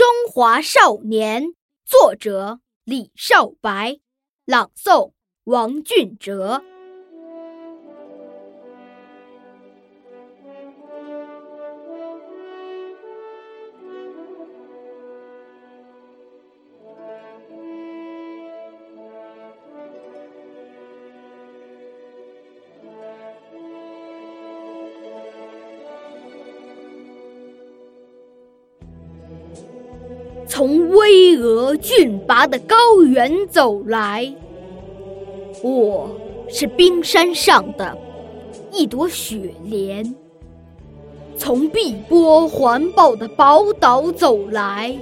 中华少年》，作者李少白，朗诵王俊哲。从巍峨峻拔的高原走来，我是冰山上的一朵雪莲；从碧波环抱的宝岛走来，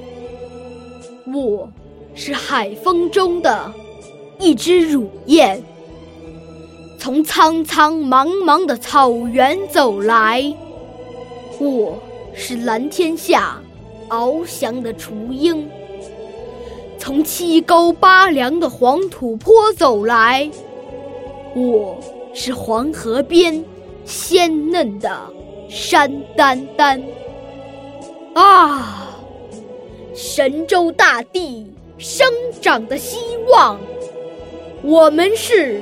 我是海风中的一只乳燕；从苍苍茫茫的草原走来，我是蓝天下。翱翔的雏鹰，从七沟八梁的黄土坡走来，我是黄河边鲜嫩的山丹丹。啊，神州大地生长的希望，我们是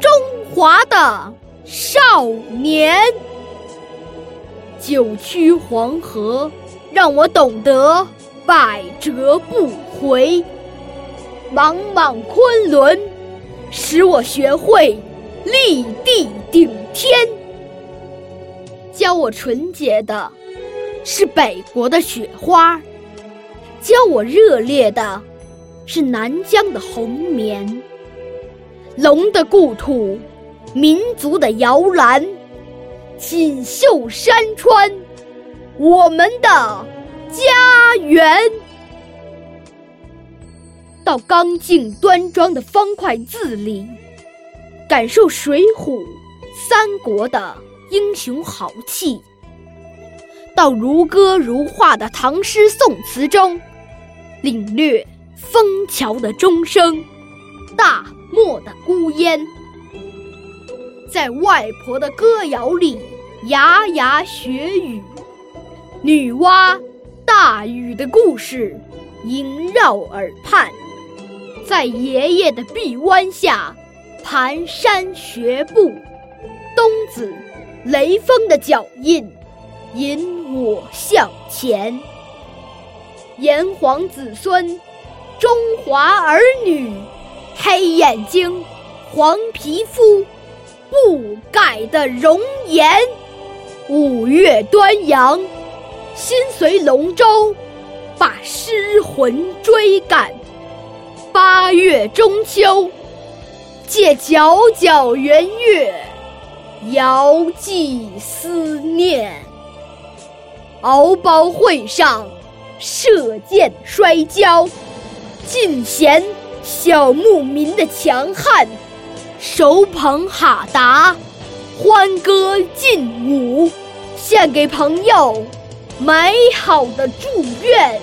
中华的少年。九曲黄河。让我懂得百折不回，茫茫昆仑使我学会立地顶天。教我纯洁的是北国的雪花，教我热烈的是南疆的红棉。龙的故土，民族的摇篮，锦绣山川。我们的家园，到刚劲端庄的方块字里，感受《水浒》《三国》的英雄豪气；到如歌如画的唐诗宋词中，领略枫桥的钟声、大漠的孤烟；在外婆的歌谣里，牙牙学语。女娲大禹的故事萦绕耳畔，在爷爷的臂弯下蹒跚学步，冬子雷锋的脚印引我向前。炎黄子孙，中华儿女，黑眼睛，黄皮肤，不改的容颜。五岳端阳。心随龙舟，把诗魂追赶；八月中秋，借皎皎圆月，遥寄思念。敖包会上，射箭摔跤，尽显小牧民的强悍；手捧哈达，欢歌劲舞，献给朋友。美好的祝愿，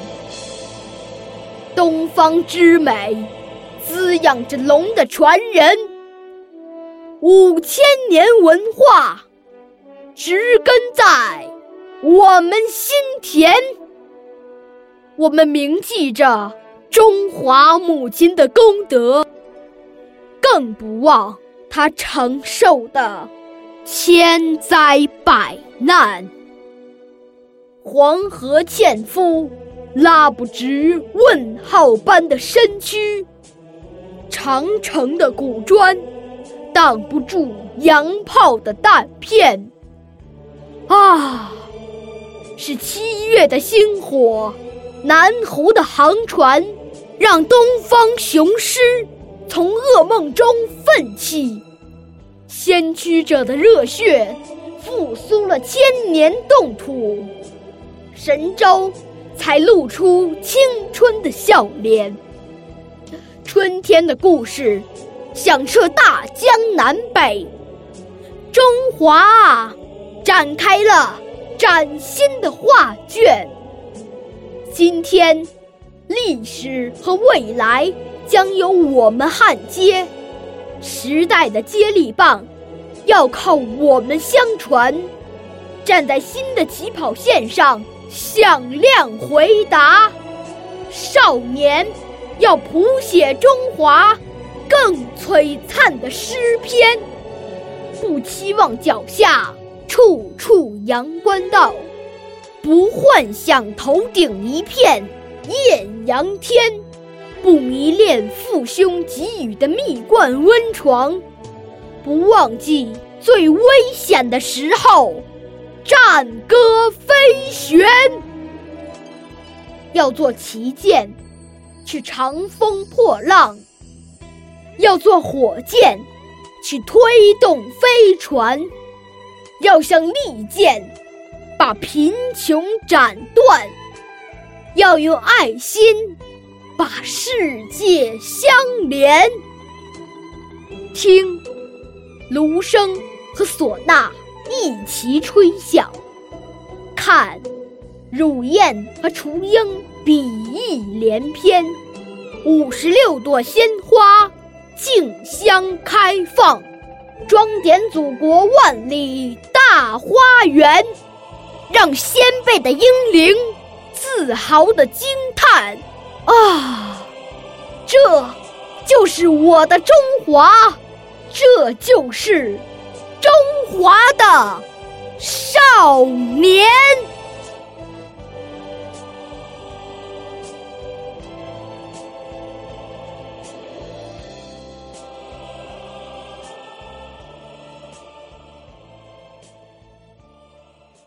东方之美，滋养着龙的传人。五千年文化，植根在我们心田。我们铭记着中华母亲的功德，更不忘她承受的千灾百难。黄河纤夫拉不直问号般的身躯，长城的古砖挡不住洋炮的弹片。啊，是七月的星火，南湖的航船，让东方雄狮从噩梦中奋起，先驱者的热血复苏了千年冻土。神州才露出青春的笑脸。春天的故事响彻大江南北，中华，展开了崭新的画卷。今天，历史和未来将由我们焊接，时代的接力棒要靠我们相传。站在新的起跑线上。响亮回答，少年，要谱写中华更璀璨的诗篇。不期望脚下处处阳关道，不幻想头顶一片艳阳天，不迷恋父兄给予的蜜罐温床，不忘记最危险的时候战歌飞旋。要做旗舰，去长风破浪；要做火箭。去推动飞船，要像利剑，把贫穷斩断；要用爱心，把世界相连。听，芦笙和唢呐一齐吹响；看，乳燕和雏鹰比翼连翩。五十六朵鲜花。竞相开放，装点祖国万里大花园，让先辈的英灵自豪地惊叹：“啊，这就是我的中华，这就是华的少年。”